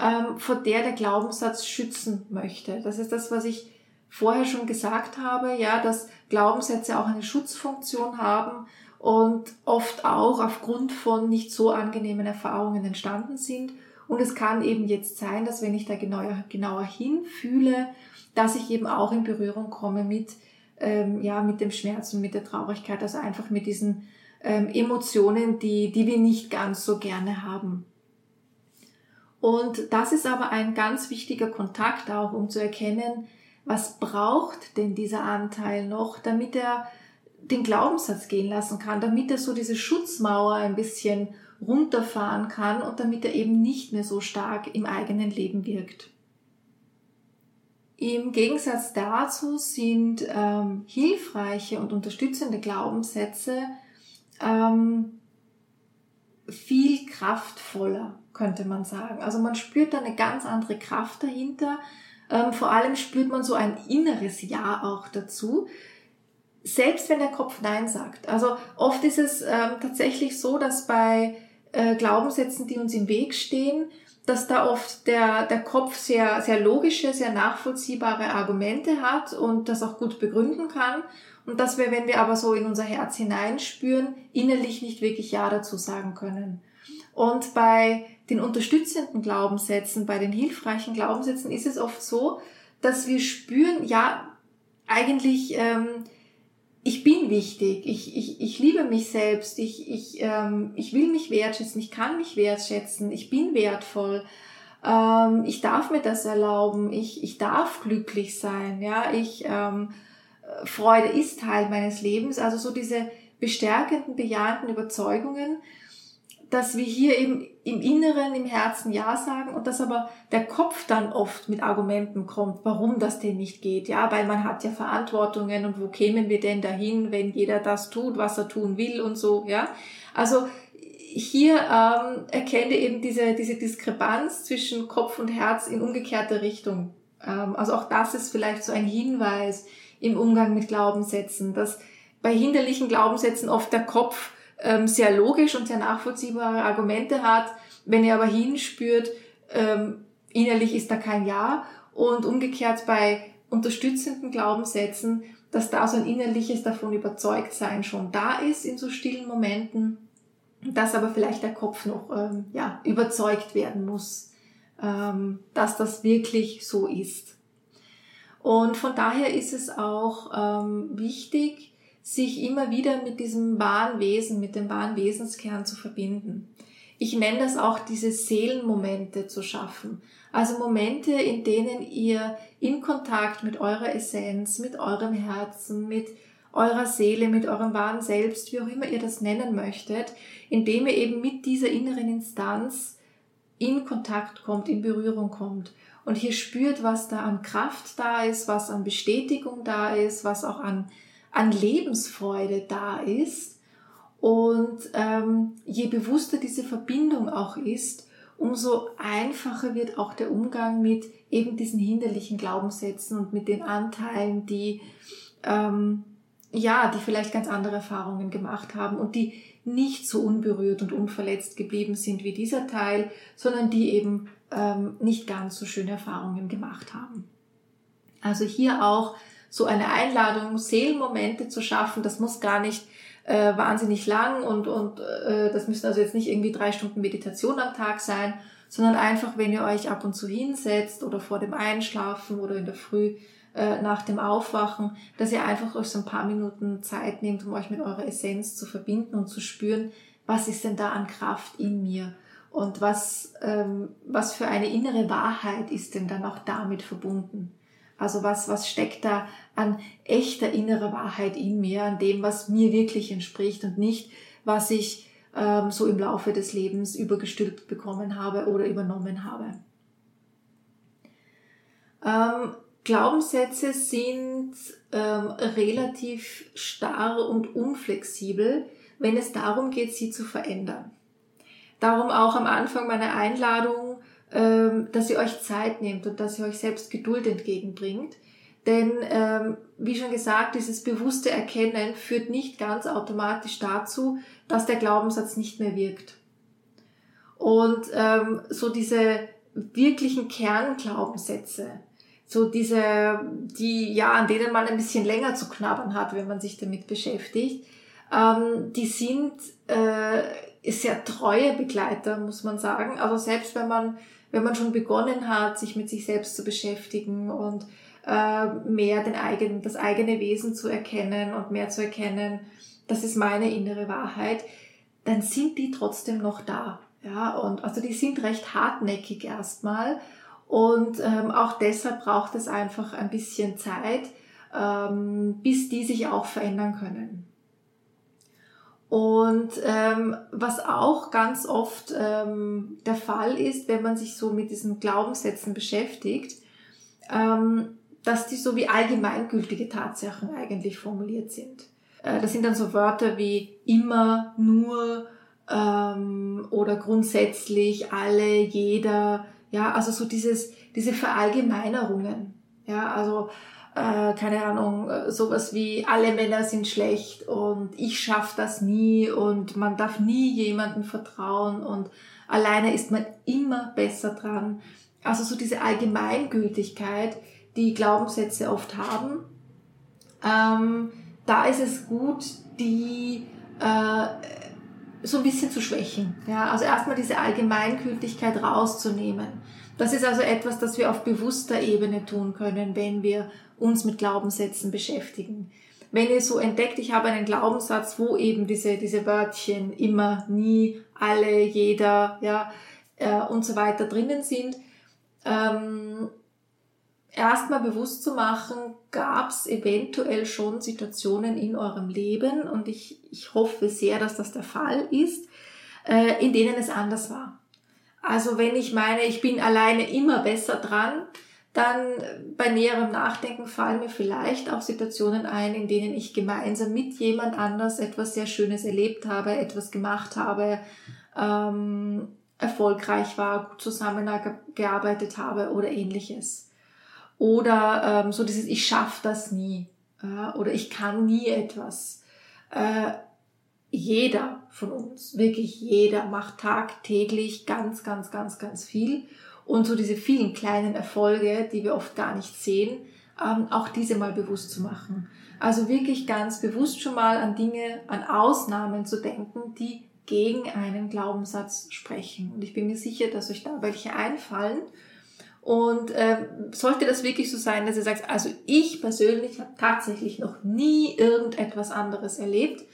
ähm, vor der der Glaubenssatz schützen möchte. Das ist das, was ich vorher schon gesagt habe, ja, dass Glaubenssätze auch eine Schutzfunktion haben und oft auch aufgrund von nicht so angenehmen Erfahrungen entstanden sind. Und es kann eben jetzt sein, dass wenn ich da genauer, genauer hinfühle, dass ich eben auch in Berührung komme mit, ähm, ja, mit dem Schmerz und mit der Traurigkeit, also einfach mit diesen ähm, Emotionen, die, die wir nicht ganz so gerne haben. Und das ist aber ein ganz wichtiger Kontakt auch, um zu erkennen, was braucht denn dieser Anteil noch, damit er den Glaubenssatz gehen lassen kann, damit er so diese Schutzmauer ein bisschen runterfahren kann und damit er eben nicht mehr so stark im eigenen Leben wirkt. Im Gegensatz dazu sind ähm, hilfreiche und unterstützende Glaubenssätze ähm, viel kraftvoller, könnte man sagen. Also man spürt da eine ganz andere Kraft dahinter. Ähm, vor allem spürt man so ein inneres Ja auch dazu, selbst wenn der Kopf Nein sagt. Also oft ist es ähm, tatsächlich so, dass bei äh, Glaubenssätzen, die uns im Weg stehen, dass da oft der, der Kopf sehr, sehr logische, sehr nachvollziehbare Argumente hat und das auch gut begründen kann. Und dass wir, wenn wir aber so in unser Herz hineinspüren, innerlich nicht wirklich Ja dazu sagen können. Und bei den unterstützenden Glaubenssätzen, bei den hilfreichen Glaubenssätzen ist es oft so, dass wir spüren, ja, eigentlich, ähm, ich bin wichtig, ich, ich, ich liebe mich selbst, ich, ich, ähm, ich will mich wertschätzen, ich kann mich wertschätzen, ich bin wertvoll, ähm, ich darf mir das erlauben, ich, ich darf glücklich sein, ja, ich, ähm, Freude ist Teil meines Lebens, also so diese bestärkenden, bejahenden Überzeugungen, dass wir hier eben im Inneren, im Herzen Ja sagen und dass aber der Kopf dann oft mit Argumenten kommt, warum das denn nicht geht. Ja, weil man hat ja Verantwortungen und wo kämen wir denn dahin, wenn jeder das tut, was er tun will und so. Ja, also hier ähm, erkenne eben diese, diese Diskrepanz zwischen Kopf und Herz in umgekehrter Richtung. Ähm, also auch das ist vielleicht so ein Hinweis im Umgang mit Glaubenssätzen, dass bei hinderlichen Glaubenssätzen oft der Kopf ähm, sehr logisch und sehr nachvollziehbare Argumente hat. Wenn ihr aber hinspürt, ähm, innerlich ist da kein Ja. Und umgekehrt bei unterstützenden Glaubenssätzen, dass da so ein innerliches davon überzeugt sein schon da ist in so stillen Momenten, dass aber vielleicht der Kopf noch ähm, ja, überzeugt werden muss, ähm, dass das wirklich so ist. Und von daher ist es auch ähm, wichtig, sich immer wieder mit diesem wahren Wesen, mit dem wahren Wesenskern zu verbinden. Ich nenne das auch diese Seelenmomente zu schaffen. Also Momente, in denen ihr in Kontakt mit eurer Essenz, mit eurem Herzen, mit eurer Seele, mit eurem wahren Selbst, wie auch immer ihr das nennen möchtet, indem ihr eben mit dieser inneren Instanz in Kontakt kommt, in Berührung kommt und hier spürt, was da an Kraft da ist, was an Bestätigung da ist, was auch an an Lebensfreude da ist. Und ähm, je bewusster diese Verbindung auch ist, umso einfacher wird auch der Umgang mit eben diesen hinderlichen Glaubenssätzen und mit den Anteilen, die ähm, ja, die vielleicht ganz andere Erfahrungen gemacht haben und die nicht so unberührt und unverletzt geblieben sind wie dieser Teil, sondern die eben ähm, nicht ganz so schöne Erfahrungen gemacht haben. Also hier auch so eine Einladung, Seelenmomente zu schaffen. Das muss gar nicht äh, wahnsinnig lang und, und äh, das müssen also jetzt nicht irgendwie drei Stunden Meditation am Tag sein, sondern einfach, wenn ihr euch ab und zu hinsetzt oder vor dem Einschlafen oder in der Früh äh, nach dem Aufwachen, dass ihr einfach euch so ein paar Minuten Zeit nehmt, um euch mit eurer Essenz zu verbinden und zu spüren, was ist denn da an Kraft in mir und was, ähm, was für eine innere Wahrheit ist denn dann auch damit verbunden. Also was, was steckt da an echter innerer Wahrheit in mir, an dem, was mir wirklich entspricht und nicht, was ich ähm, so im Laufe des Lebens übergestülpt bekommen habe oder übernommen habe. Ähm, Glaubenssätze sind ähm, relativ starr und unflexibel, wenn es darum geht, sie zu verändern. Darum auch am Anfang meiner Einladung dass ihr euch Zeit nehmt und dass ihr euch selbst Geduld entgegenbringt. Denn, ähm, wie schon gesagt, dieses bewusste Erkennen führt nicht ganz automatisch dazu, dass der Glaubenssatz nicht mehr wirkt. Und ähm, so diese wirklichen Kernglaubenssätze, so diese, die ja, an denen man ein bisschen länger zu knabbern hat, wenn man sich damit beschäftigt, ähm, die sind äh, sehr treue Begleiter, muss man sagen. Also selbst wenn man wenn man schon begonnen hat, sich mit sich selbst zu beschäftigen und äh, mehr den eigenen, das eigene Wesen zu erkennen und mehr zu erkennen, das ist meine innere Wahrheit, dann sind die trotzdem noch da. Ja, und also die sind recht hartnäckig erstmal. Und ähm, auch deshalb braucht es einfach ein bisschen Zeit, ähm, bis die sich auch verändern können. Und ähm, was auch ganz oft ähm, der Fall ist, wenn man sich so mit diesen Glaubenssätzen beschäftigt, ähm, dass die so wie allgemeingültige Tatsachen eigentlich formuliert sind. Äh, das sind dann so Wörter wie immer, nur ähm, oder grundsätzlich, alle, jeder, ja, also so dieses, diese Verallgemeinerungen. Ja, also äh, keine Ahnung, äh, sowas wie alle Männer sind schlecht und ich schaff das nie und man darf nie jemandem vertrauen und alleine ist man immer besser dran. Also so diese Allgemeingültigkeit, die Glaubenssätze oft haben, ähm, da ist es gut, die äh, so ein bisschen zu schwächen. Ja, also erstmal diese Allgemeingültigkeit rauszunehmen. Das ist also etwas, das wir auf bewusster Ebene tun können, wenn wir uns mit Glaubenssätzen beschäftigen. Wenn ihr so entdeckt, ich habe einen Glaubenssatz, wo eben diese, diese Wörtchen immer, nie, alle, jeder, ja, äh, und so weiter drinnen sind, ähm, erstmal bewusst zu machen, gab es eventuell schon Situationen in eurem Leben, und ich, ich hoffe sehr, dass das der Fall ist, äh, in denen es anders war. Also wenn ich meine, ich bin alleine immer besser dran, dann bei näherem Nachdenken fallen mir vielleicht auch Situationen ein, in denen ich gemeinsam mit jemand anders etwas sehr Schönes erlebt habe, etwas gemacht habe, ähm, erfolgreich war, gut zusammengearbeitet habe oder ähnliches. Oder ähm, so dieses Ich schaff das nie äh, oder ich kann nie etwas. Äh, jeder von uns, wirklich jeder, macht tagtäglich ganz, ganz, ganz, ganz viel und so diese vielen kleinen Erfolge, die wir oft gar nicht sehen, ähm, auch diese mal bewusst zu machen. Also wirklich ganz bewusst schon mal an Dinge, an Ausnahmen zu denken, die gegen einen Glaubenssatz sprechen. Und ich bin mir sicher, dass euch da welche einfallen. Und äh, sollte das wirklich so sein, dass ihr sagt, also ich persönlich habe tatsächlich noch nie irgendetwas anderes erlebt,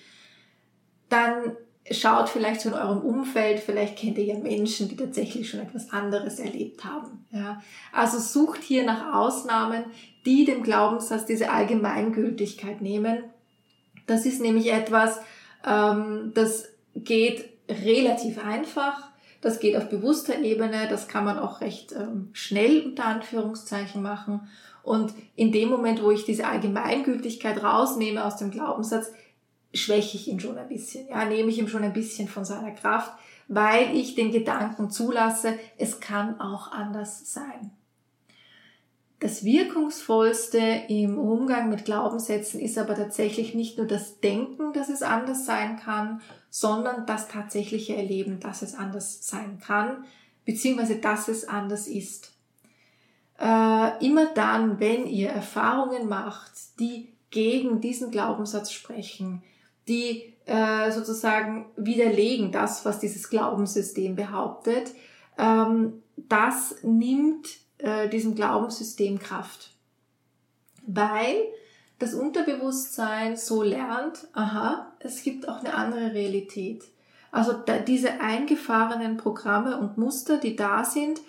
dann schaut vielleicht so in eurem Umfeld, vielleicht kennt ihr ja Menschen, die tatsächlich schon etwas anderes erlebt haben. Ja. Also sucht hier nach Ausnahmen, die dem Glaubenssatz diese Allgemeingültigkeit nehmen. Das ist nämlich etwas, ähm, das geht relativ einfach. Das geht auf bewusster Ebene, das kann man auch recht ähm, schnell unter Anführungszeichen machen. Und in dem Moment, wo ich diese Allgemeingültigkeit rausnehme aus dem Glaubenssatz, schwäche ich ihn schon ein bisschen, ja, nehme ich ihm schon ein bisschen von seiner Kraft, weil ich den Gedanken zulasse, es kann auch anders sein. Das Wirkungsvollste im Umgang mit Glaubenssätzen ist aber tatsächlich nicht nur das Denken, dass es anders sein kann, sondern das tatsächliche Erleben, dass es anders sein kann, beziehungsweise dass es anders ist. Äh, immer dann, wenn ihr Erfahrungen macht, die gegen diesen Glaubenssatz sprechen, die äh, sozusagen widerlegen das, was dieses Glaubenssystem behauptet. Ähm, das nimmt äh, diesem Glaubenssystem Kraft. Weil das Unterbewusstsein so lernt, aha, es gibt auch eine andere Realität. Also da, diese eingefahrenen Programme und Muster, die da sind,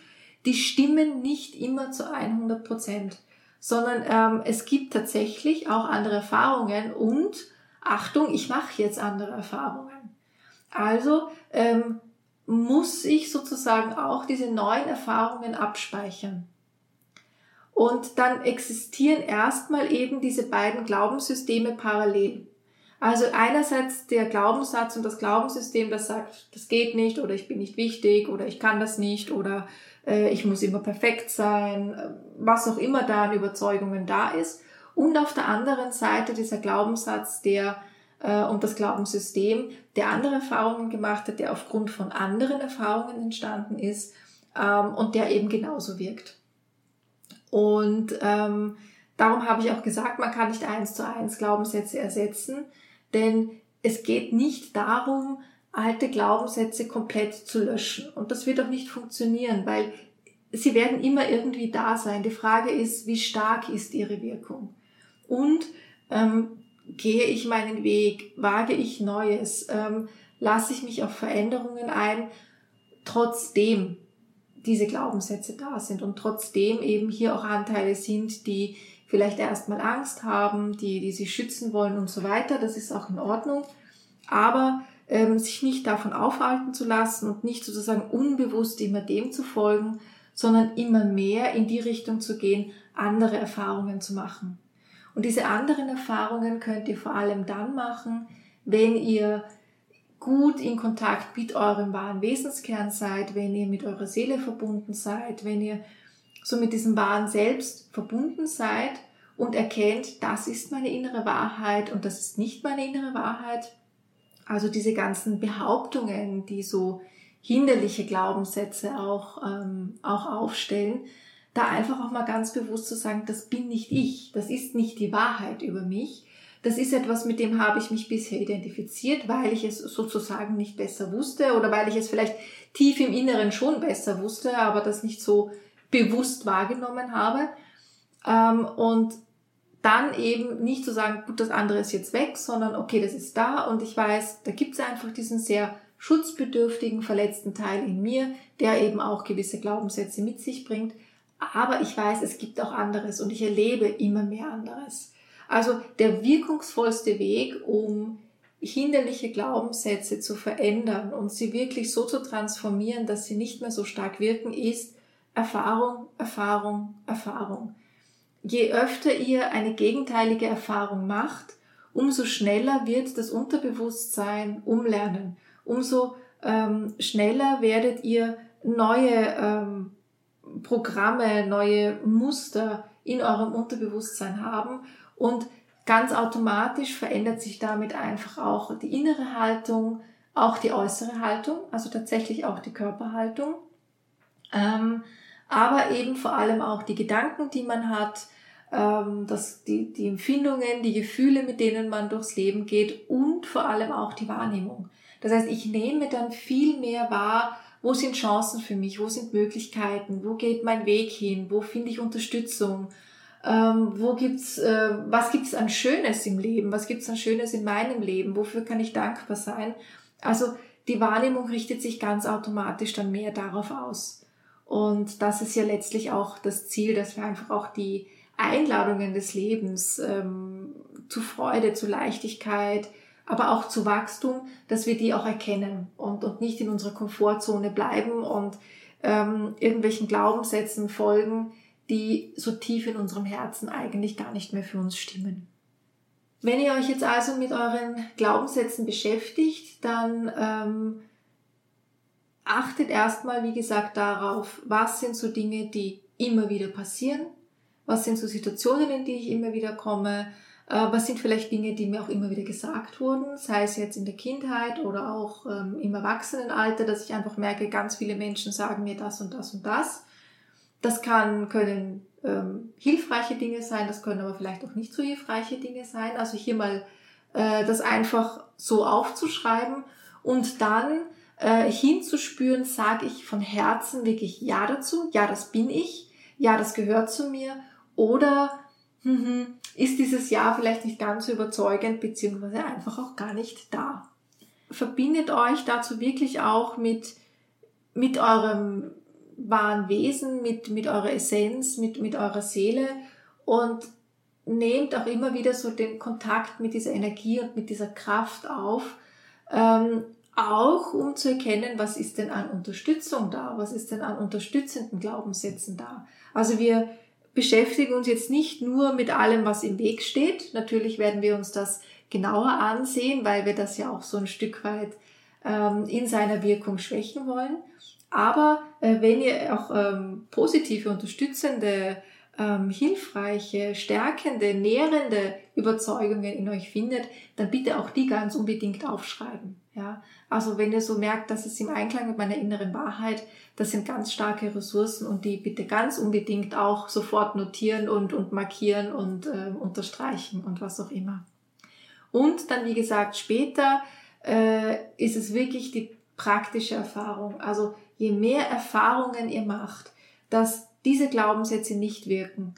die stimmen nicht immer zu 100 Prozent, sondern ähm, es gibt tatsächlich auch andere Erfahrungen und Achtung, ich mache jetzt andere Erfahrungen. Also ähm, muss ich sozusagen auch diese neuen Erfahrungen abspeichern. Und dann existieren erstmal eben diese beiden Glaubenssysteme parallel. Also einerseits der Glaubenssatz und das Glaubenssystem, das sagt, das geht nicht oder ich bin nicht wichtig oder ich kann das nicht oder äh, ich muss immer perfekt sein, äh, was auch immer da an Überzeugungen da ist und auf der anderen Seite dieser Glaubenssatz, der äh, und das Glaubenssystem, der andere Erfahrungen gemacht hat, der aufgrund von anderen Erfahrungen entstanden ist ähm, und der eben genauso wirkt. Und ähm, darum habe ich auch gesagt, man kann nicht eins zu eins Glaubenssätze ersetzen, denn es geht nicht darum, alte Glaubenssätze komplett zu löschen. Und das wird auch nicht funktionieren, weil sie werden immer irgendwie da sein. Die Frage ist, wie stark ist ihre Wirkung? Und ähm, gehe ich meinen Weg, wage ich Neues, ähm, lasse ich mich auf Veränderungen ein, trotzdem diese Glaubenssätze da sind und trotzdem eben hier auch Anteile sind, die vielleicht erstmal Angst haben, die, die sich schützen wollen und so weiter. Das ist auch in Ordnung. aber ähm, sich nicht davon aufhalten zu lassen und nicht sozusagen unbewusst immer dem zu folgen, sondern immer mehr in die Richtung zu gehen, andere Erfahrungen zu machen. Und diese anderen Erfahrungen könnt ihr vor allem dann machen, wenn ihr gut in Kontakt mit eurem wahren Wesenskern seid, wenn ihr mit eurer Seele verbunden seid, wenn ihr so mit diesem wahren Selbst verbunden seid und erkennt, das ist meine innere Wahrheit und das ist nicht meine innere Wahrheit. Also diese ganzen Behauptungen, die so hinderliche Glaubenssätze auch, ähm, auch aufstellen, da einfach auch mal ganz bewusst zu sagen, das bin nicht ich, das ist nicht die Wahrheit über mich, das ist etwas, mit dem habe ich mich bisher identifiziert, weil ich es sozusagen nicht besser wusste oder weil ich es vielleicht tief im Inneren schon besser wusste, aber das nicht so bewusst wahrgenommen habe. Ähm, und dann eben nicht zu sagen, gut, das andere ist jetzt weg, sondern okay, das ist da und ich weiß, da gibt es einfach diesen sehr schutzbedürftigen, verletzten Teil in mir, der eben auch gewisse Glaubenssätze mit sich bringt. Aber ich weiß, es gibt auch anderes und ich erlebe immer mehr anderes. Also der wirkungsvollste Weg, um hinderliche Glaubenssätze zu verändern und sie wirklich so zu transformieren, dass sie nicht mehr so stark wirken, ist Erfahrung, Erfahrung, Erfahrung. Je öfter ihr eine gegenteilige Erfahrung macht, umso schneller wird das Unterbewusstsein umlernen. Umso ähm, schneller werdet ihr neue ähm, Programme, neue Muster in eurem Unterbewusstsein haben und ganz automatisch verändert sich damit einfach auch die innere Haltung, auch die äußere Haltung, also tatsächlich auch die Körperhaltung, ähm, aber eben vor allem auch die Gedanken, die man hat, ähm, das, die, die Empfindungen, die Gefühle, mit denen man durchs Leben geht und vor allem auch die Wahrnehmung. Das heißt, ich nehme dann viel mehr wahr, wo sind Chancen für mich, wo sind Möglichkeiten, wo geht mein Weg hin, wo finde ich Unterstützung, ähm, wo gibt's, äh, was gibt's an Schönes im Leben, was gibt's an Schönes in meinem Leben, wofür kann ich dankbar sein. Also die Wahrnehmung richtet sich ganz automatisch dann mehr darauf aus. Und das ist ja letztlich auch das Ziel, dass wir einfach auch die Einladungen des Lebens ähm, zu Freude, zu Leichtigkeit, aber auch zu Wachstum, dass wir die auch erkennen und, und nicht in unserer Komfortzone bleiben und ähm, irgendwelchen Glaubenssätzen folgen, die so tief in unserem Herzen eigentlich gar nicht mehr für uns stimmen. Wenn ihr euch jetzt also mit euren Glaubenssätzen beschäftigt, dann ähm, achtet erstmal, wie gesagt, darauf, was sind so Dinge, die immer wieder passieren, was sind so Situationen, in die ich immer wieder komme, was sind vielleicht Dinge, die mir auch immer wieder gesagt wurden, sei es jetzt in der Kindheit oder auch ähm, im Erwachsenenalter, dass ich einfach merke, ganz viele Menschen sagen mir das und das und das. Das kann, können ähm, hilfreiche Dinge sein, das können aber vielleicht auch nicht so hilfreiche Dinge sein. Also hier mal äh, das einfach so aufzuschreiben und dann äh, hinzuspüren, sage ich von Herzen wirklich Ja dazu, ja, das bin ich, ja, das gehört zu mir oder hm, ist dieses Ja vielleicht nicht ganz so überzeugend beziehungsweise einfach auch gar nicht da. Verbindet euch dazu wirklich auch mit, mit eurem wahren Wesen, mit, mit eurer Essenz, mit, mit eurer Seele und nehmt auch immer wieder so den Kontakt mit dieser Energie und mit dieser Kraft auf, ähm, auch um zu erkennen, was ist denn an Unterstützung da, was ist denn an unterstützenden Glaubenssätzen da. Also wir beschäftigen uns jetzt nicht nur mit allem, was im Weg steht. Natürlich werden wir uns das genauer ansehen, weil wir das ja auch so ein Stück weit ähm, in seiner Wirkung schwächen wollen. Aber äh, wenn ihr auch ähm, positive, unterstützende, ähm, hilfreiche, stärkende, nährende Überzeugungen in euch findet, dann bitte auch die ganz unbedingt aufschreiben. Ja, also wenn ihr so merkt, dass es im Einklang mit meiner inneren Wahrheit, das sind ganz starke Ressourcen und die bitte ganz unbedingt auch sofort notieren und, und markieren und äh, unterstreichen und was auch immer. Und dann, wie gesagt, später äh, ist es wirklich die praktische Erfahrung. Also je mehr Erfahrungen ihr macht, dass diese Glaubenssätze nicht wirken,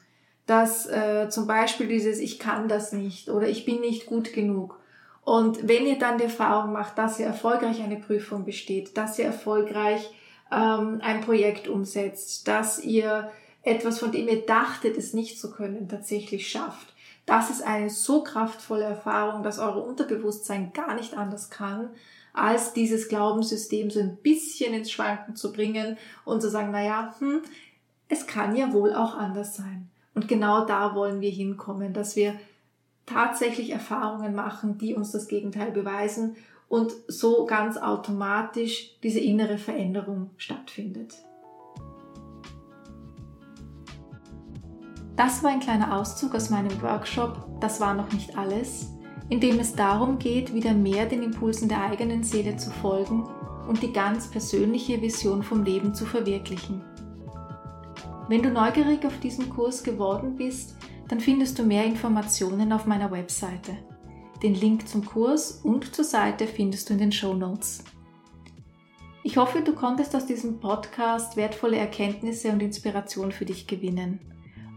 dass äh, zum Beispiel dieses Ich kann das nicht oder ich bin nicht gut genug. Und wenn ihr dann die Erfahrung macht, dass ihr erfolgreich eine Prüfung besteht, dass ihr erfolgreich ähm, ein Projekt umsetzt, dass ihr etwas, von dem ihr dachtet, es nicht zu können, tatsächlich schafft, Das ist eine so kraftvolle Erfahrung, dass eure Unterbewusstsein gar nicht anders kann, als dieses Glaubenssystem so ein bisschen ins Schwanken zu bringen und zu sagen, naja, hm, es kann ja wohl auch anders sein. Und genau da wollen wir hinkommen, dass wir tatsächlich Erfahrungen machen, die uns das Gegenteil beweisen und so ganz automatisch diese innere Veränderung stattfindet. Das war ein kleiner Auszug aus meinem Workshop Das war noch nicht alles, in dem es darum geht, wieder mehr den Impulsen der eigenen Seele zu folgen und die ganz persönliche Vision vom Leben zu verwirklichen. Wenn du neugierig auf diesen Kurs geworden bist, dann findest du mehr Informationen auf meiner Webseite. Den Link zum Kurs und zur Seite findest du in den Show Notes. Ich hoffe, du konntest aus diesem Podcast wertvolle Erkenntnisse und Inspiration für dich gewinnen.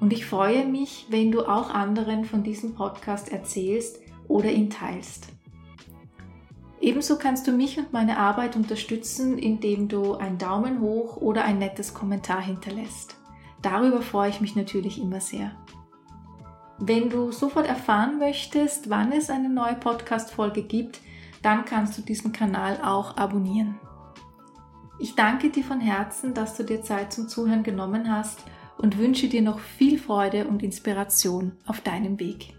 Und ich freue mich, wenn du auch anderen von diesem Podcast erzählst oder ihn teilst. Ebenso kannst du mich und meine Arbeit unterstützen, indem du einen Daumen hoch oder ein nettes Kommentar hinterlässt. Darüber freue ich mich natürlich immer sehr. Wenn du sofort erfahren möchtest, wann es eine neue Podcast-Folge gibt, dann kannst du diesen Kanal auch abonnieren. Ich danke dir von Herzen, dass du dir Zeit zum Zuhören genommen hast und wünsche dir noch viel Freude und Inspiration auf deinem Weg.